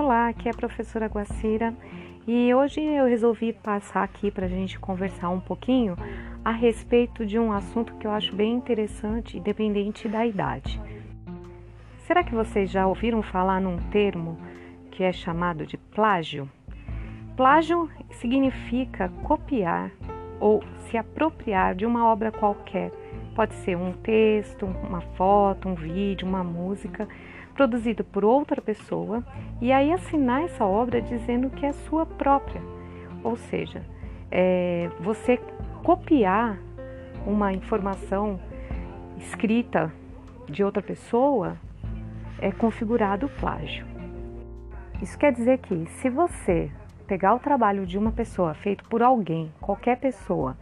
Olá, aqui é a professora Guacira e hoje eu resolvi passar aqui para a gente conversar um pouquinho a respeito de um assunto que eu acho bem interessante, independente da idade. Será que vocês já ouviram falar num termo que é chamado de plágio? Plágio significa copiar ou se apropriar de uma obra qualquer. Pode ser um texto, uma foto, um vídeo, uma música produzido por outra pessoa e aí assinar essa obra dizendo que é sua própria. Ou seja, é, você copiar uma informação escrita de outra pessoa é configurado plágio. Isso quer dizer que se você pegar o trabalho de uma pessoa feito por alguém, qualquer pessoa,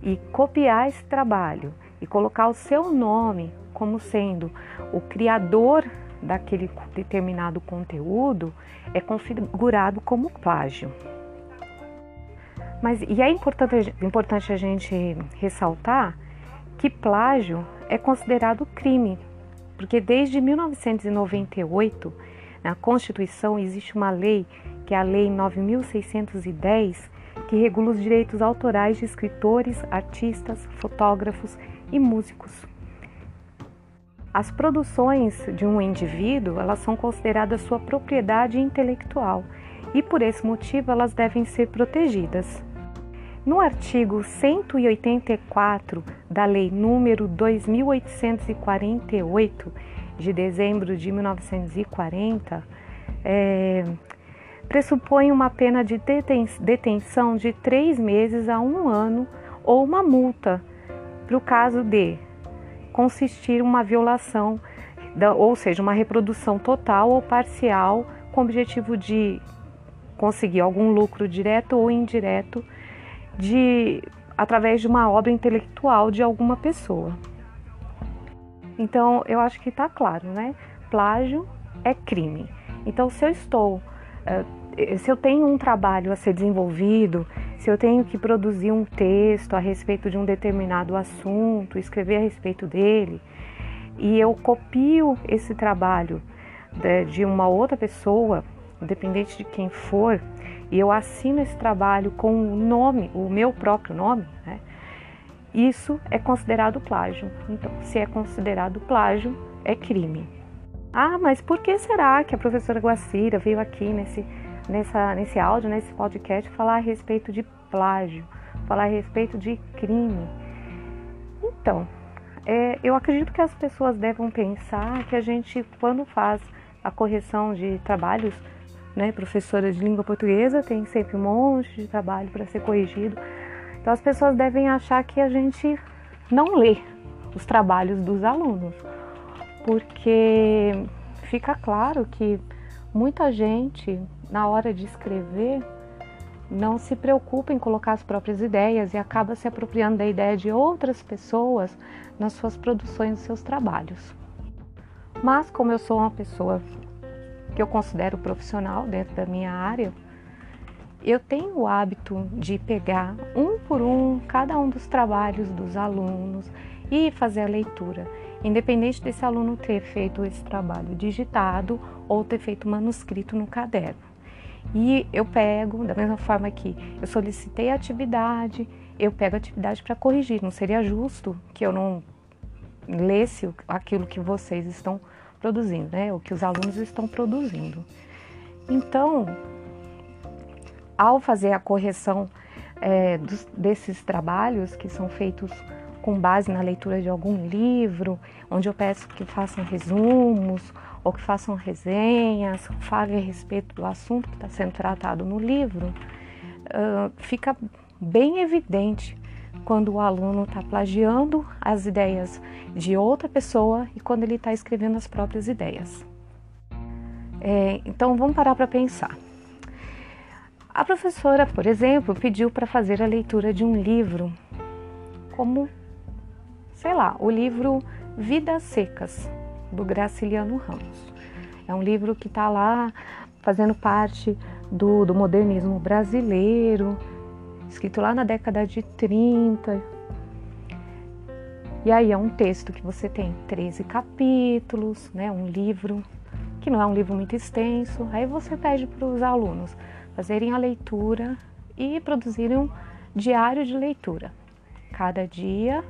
e copiar esse trabalho e colocar o seu nome como sendo o criador daquele determinado conteúdo é configurado como plágio. Mas e é importante, importante a gente ressaltar que plágio é considerado crime, porque desde 1998 na Constituição existe uma lei, que é a Lei 9610, que regula os direitos autorais de escritores, artistas, fotógrafos e músicos. As produções de um indivíduo, elas são consideradas sua propriedade intelectual e por esse motivo elas devem ser protegidas. No artigo 184 da Lei número 2848 de dezembro de 1940, é, pressupõe uma pena de detenção de três meses a um ano ou uma multa para o caso de consistir uma violação, ou seja, uma reprodução total ou parcial com o objetivo de conseguir algum lucro direto ou indireto de através de uma obra intelectual de alguma pessoa. Então, eu acho que está claro, né? Plágio é crime. Então, se eu estou, eh, se eu tenho um trabalho a ser desenvolvido, se eu tenho que produzir um texto a respeito de um determinado assunto, escrever a respeito dele, e eu copio esse trabalho de uma outra pessoa, independente de quem for, e eu assino esse trabalho com o nome, o meu próprio nome, né? isso é considerado plágio. Então, se é considerado plágio, é crime. Ah, mas por que será que a professora Guacira veio aqui nesse nessa, nesse áudio, nesse podcast, falar a respeito de plágio, falar a respeito de crime. Então, é, eu acredito que as pessoas devem pensar que a gente, quando faz a correção de trabalhos, né, professora de língua portuguesa tem sempre um monte de trabalho para ser corrigido. Então, as pessoas devem achar que a gente não lê os trabalhos dos alunos, porque fica claro que muita gente na hora de escrever, não se preocupa em colocar as próprias ideias e acaba se apropriando da ideia de outras pessoas nas suas produções, nos seus trabalhos. Mas como eu sou uma pessoa que eu considero profissional dentro da minha área, eu tenho o hábito de pegar um por um cada um dos trabalhos dos alunos e fazer a leitura, independente desse aluno ter feito esse trabalho digitado ou ter feito manuscrito no caderno. E eu pego, da mesma forma que eu solicitei a atividade, eu pego a atividade para corrigir. Não seria justo que eu não lesse aquilo que vocês estão produzindo, né? O que os alunos estão produzindo. Então, ao fazer a correção é, dos, desses trabalhos que são feitos com base na leitura de algum livro, onde eu peço que façam resumos ou que façam resenhas, falem a respeito do assunto que está sendo tratado no livro, fica bem evidente quando o aluno está plagiando as ideias de outra pessoa e quando ele está escrevendo as próprias ideias. É, então vamos parar para pensar. A professora, por exemplo, pediu para fazer a leitura de um livro, como, sei lá, o livro Vidas Secas, do Graciliano Ramos. É um livro que está lá fazendo parte do, do modernismo brasileiro, escrito lá na década de 30. E aí é um texto que você tem 13 capítulos, né? um livro que não é um livro muito extenso. Aí você pede para os alunos fazerem a leitura e produzirem um diário de leitura. Cada dia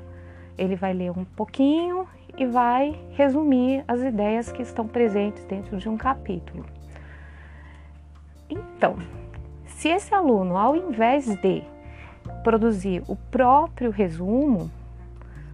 ele vai ler um pouquinho e vai resumir as ideias que estão presentes dentro de um capítulo. Então, se esse aluno, ao invés de produzir o próprio resumo,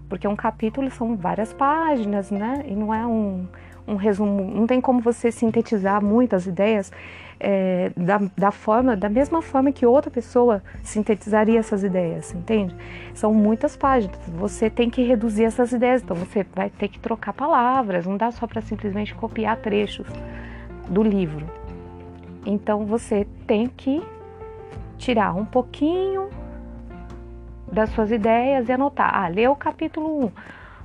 porque um capítulo são várias páginas, né? E não é um, um resumo, não tem como você sintetizar muitas ideias é, da, da, forma, da mesma forma que outra pessoa sintetizaria essas ideias, entende? São muitas páginas, você tem que reduzir essas ideias, então você vai ter que trocar palavras, não dá só para simplesmente copiar trechos do livro. Então você tem que tirar um pouquinho das suas ideias e anotar. Ah, leu o capítulo 1, o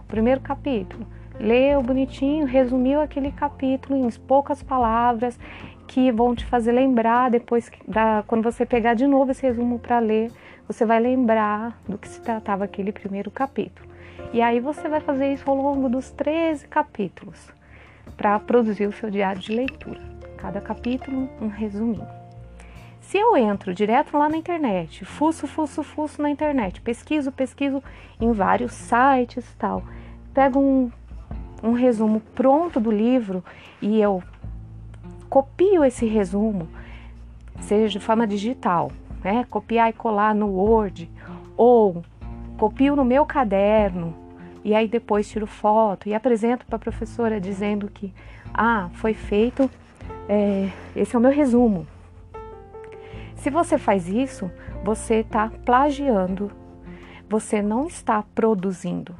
primeiro capítulo. Leu bonitinho, resumiu aquele capítulo em poucas palavras que vão te fazer lembrar depois da, quando você pegar de novo esse resumo para ler, você vai lembrar do que se tratava aquele primeiro capítulo. E aí você vai fazer isso ao longo dos 13 capítulos para produzir o seu diário de leitura. Cada capítulo um resuminho. Se eu entro direto lá na internet, fuço, fuço, fuço na internet, pesquiso, pesquiso em vários sites tal, pego um, um resumo pronto do livro e eu copio esse resumo, seja de forma digital, né? copiar e colar no Word, ou copio no meu caderno e aí depois tiro foto e apresento para a professora dizendo que ah, foi feito, é, esse é o meu resumo, se você faz isso, você está plagiando, você não está produzindo.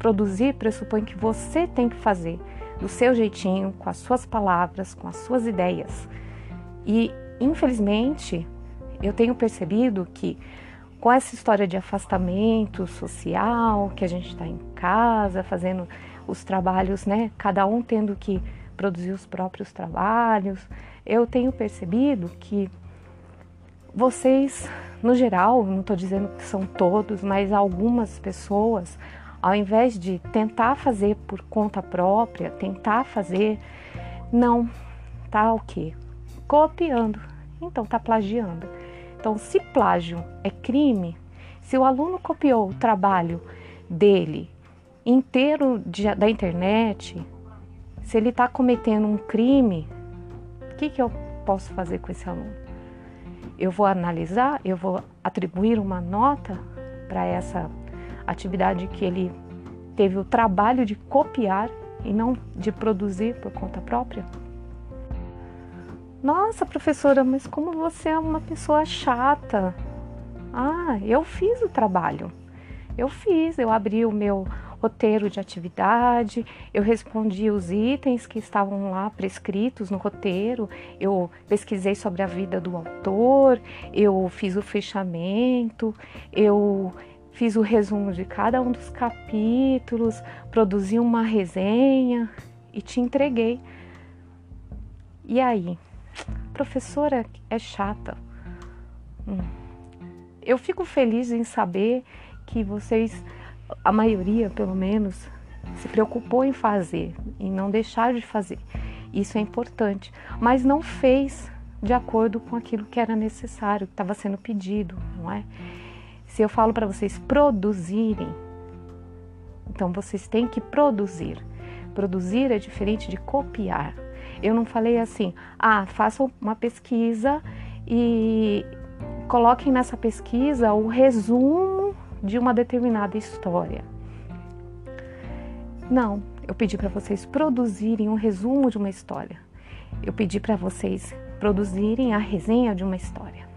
Produzir pressupõe que você tem que fazer do seu jeitinho, com as suas palavras, com as suas ideias. E, infelizmente, eu tenho percebido que com essa história de afastamento social, que a gente está em casa fazendo os trabalhos, né? Cada um tendo que produzir os próprios trabalhos, eu tenho percebido que vocês, no geral, não estou dizendo que são todos, mas algumas pessoas, ao invés de tentar fazer por conta própria, tentar fazer, não, tá o quê? Copiando. Então tá plagiando. Então, se plágio é crime, se o aluno copiou o trabalho dele inteiro de, da internet, se ele está cometendo um crime, o que, que eu posso fazer com esse aluno? eu vou analisar, eu vou atribuir uma nota para essa atividade que ele teve o trabalho de copiar e não de produzir por conta própria? Nossa, professora, mas como você é uma pessoa chata. Ah, eu fiz o trabalho. Eu fiz, eu abri o meu roteiro de atividade, eu respondi os itens que estavam lá prescritos no roteiro, eu pesquisei sobre a vida do autor, eu fiz o fechamento, eu fiz o resumo de cada um dos capítulos, produzi uma resenha e te entreguei. E aí? Professora é chata. Hum. Eu fico feliz em saber que vocês a maioria, pelo menos, se preocupou em fazer e não deixar de fazer. Isso é importante, mas não fez de acordo com aquilo que era necessário, que estava sendo pedido, não é? Se eu falo para vocês produzirem, então vocês têm que produzir. Produzir é diferente de copiar. Eu não falei assim, ah, façam uma pesquisa e coloquem nessa pesquisa o resumo de uma determinada história. Não, eu pedi para vocês produzirem um resumo de uma história. Eu pedi para vocês produzirem a resenha de uma história.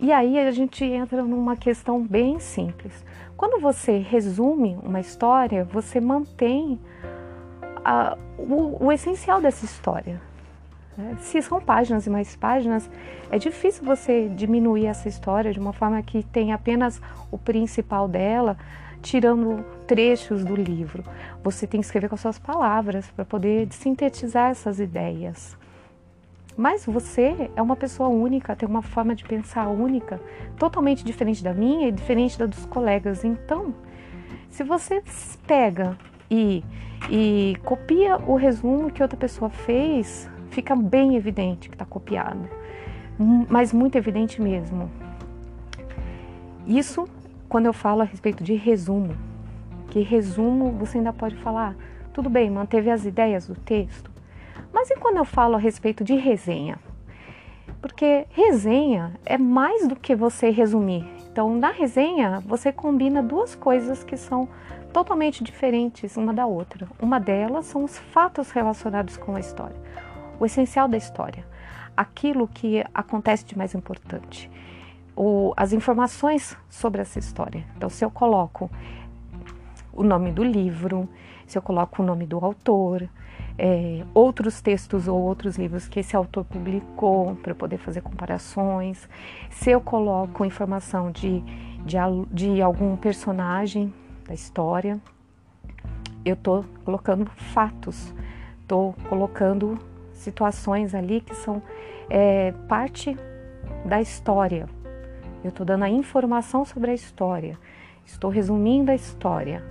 E aí a gente entra numa questão bem simples. Quando você resume uma história, você mantém a, o, o essencial dessa história. Né? Se são páginas e mais páginas, é difícil você diminuir essa história de uma forma que tenha apenas o principal dela, tirando trechos do livro. Você tem que escrever com as suas palavras para poder sintetizar essas ideias. Mas você é uma pessoa única, tem uma forma de pensar única, totalmente diferente da minha e diferente da dos colegas. Então, se você pega e, e copia o resumo que outra pessoa fez, fica bem evidente que está copiado, mas muito evidente mesmo. Isso quando eu falo a respeito de resumo, que resumo você ainda pode falar, tudo bem, manteve as ideias do texto, mas e quando eu falo a respeito de resenha? Porque resenha é mais do que você resumir. Então, na resenha, você combina duas coisas que são totalmente diferentes uma da outra. Uma delas são os fatos relacionados com a história, o essencial da história, aquilo que acontece de mais importante, o, as informações sobre essa história. Então, se eu coloco o nome do livro, se eu coloco o nome do autor, é, outros textos ou outros livros que esse autor publicou para poder fazer comparações, se eu coloco informação de, de, de algum personagem da história, eu estou colocando fatos, estou colocando situações ali que são é, parte da história. Eu estou dando a informação sobre a história, estou resumindo a história.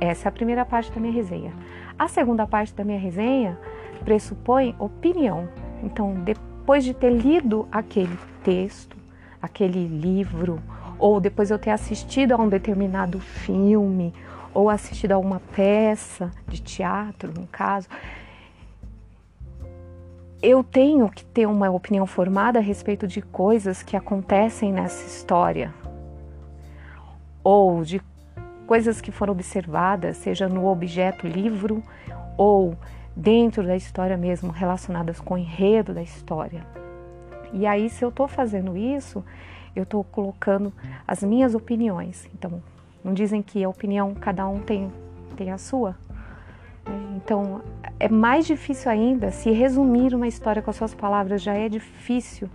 Essa é a primeira parte da minha resenha. A segunda parte da minha resenha pressupõe opinião. Então, depois de ter lido aquele texto, aquele livro, ou depois eu ter assistido a um determinado filme, ou assistido a uma peça de teatro, no caso, eu tenho que ter uma opinião formada a respeito de coisas que acontecem nessa história, ou de coisas que foram observadas, seja no objeto livro ou dentro da história mesmo, relacionadas com o enredo da história. E aí, se eu estou fazendo isso, eu estou colocando as minhas opiniões. Então, não dizem que a opinião cada um tem, tem a sua. Então, é mais difícil ainda se resumir uma história com as suas palavras já é difícil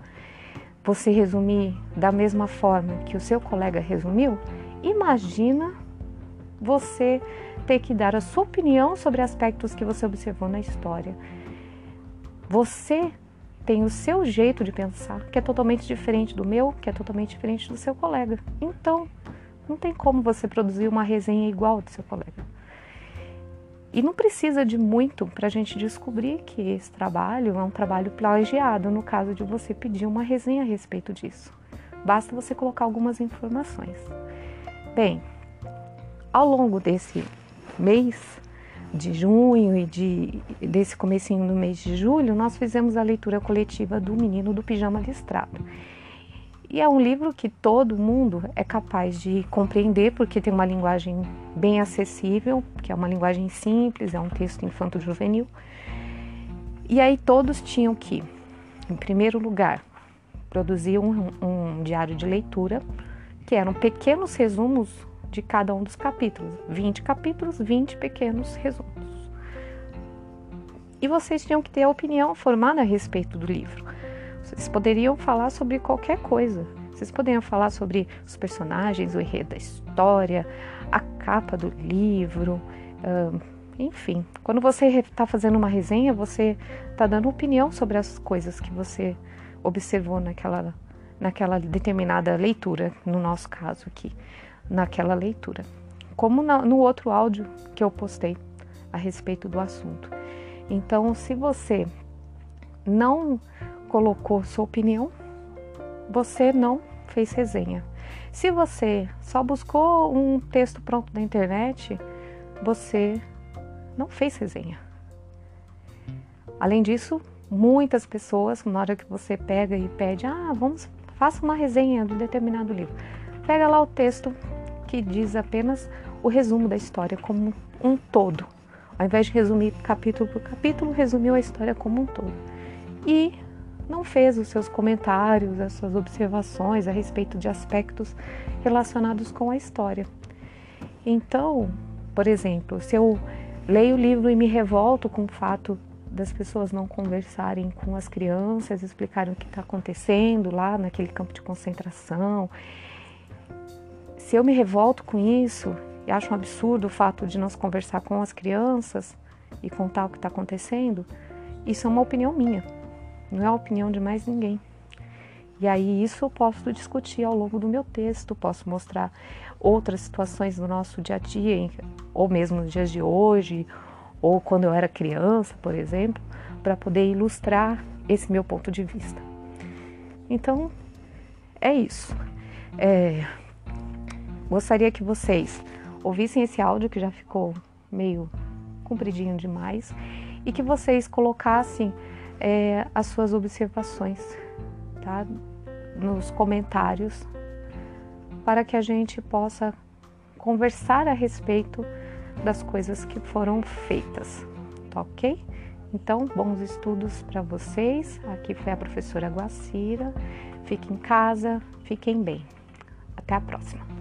você resumir da mesma forma que o seu colega resumiu. Imagina você ter que dar a sua opinião sobre aspectos que você observou na história. Você tem o seu jeito de pensar, que é totalmente diferente do meu, que é totalmente diferente do seu colega. Então, não tem como você produzir uma resenha igual do seu colega. E não precisa de muito para a gente descobrir que esse trabalho é um trabalho plagiado, no caso de você pedir uma resenha a respeito disso. Basta você colocar algumas informações. Bem, ao longo desse mês de junho e de, desse comecinho do mês de julho, nós fizemos a leitura coletiva do Menino do Pijama Listrado. E é um livro que todo mundo é capaz de compreender, porque tem uma linguagem bem acessível, que é uma linguagem simples, é um texto infanto-juvenil. E aí todos tinham que, em primeiro lugar, produzir um, um diário de leitura, que eram pequenos resumos de cada um dos capítulos. 20 capítulos, 20 pequenos resumos. E vocês tinham que ter a opinião formada a respeito do livro. Vocês poderiam falar sobre qualquer coisa. Vocês poderiam falar sobre os personagens, o enredo da história, a capa do livro, enfim. Quando você está fazendo uma resenha, você está dando opinião sobre as coisas que você observou naquela, naquela determinada leitura, no nosso caso aqui naquela leitura, como no outro áudio que eu postei a respeito do assunto. Então, se você não colocou sua opinião, você não fez resenha. Se você só buscou um texto pronto na internet, você não fez resenha. Além disso, muitas pessoas, na hora que você pega e pede, ah, vamos, faça uma resenha de determinado livro, pega lá o texto que diz apenas o resumo da história como um todo. Ao invés de resumir capítulo por capítulo, resumiu a história como um todo. E não fez os seus comentários, as suas observações a respeito de aspectos relacionados com a história. Então, por exemplo, se eu leio o livro e me revolto com o fato das pessoas não conversarem com as crianças, explicarem o que está acontecendo lá naquele campo de concentração se eu me revolto com isso e acho um absurdo o fato de nós conversar com as crianças e contar o que está acontecendo, isso é uma opinião minha, não é a opinião de mais ninguém. E aí isso eu posso discutir ao longo do meu texto, posso mostrar outras situações do nosso dia a dia, ou mesmo nos dias de hoje, ou quando eu era criança, por exemplo, para poder ilustrar esse meu ponto de vista. Então, é isso. É, gostaria que vocês ouvissem esse áudio que já ficou meio compridinho demais e que vocês colocassem é, as suas observações, tá? Nos comentários para que a gente possa conversar a respeito das coisas que foram feitas, tá ok? Então, bons estudos para vocês. Aqui foi a professora Guacira. Fiquem em casa, fiquem bem. Até a próxima.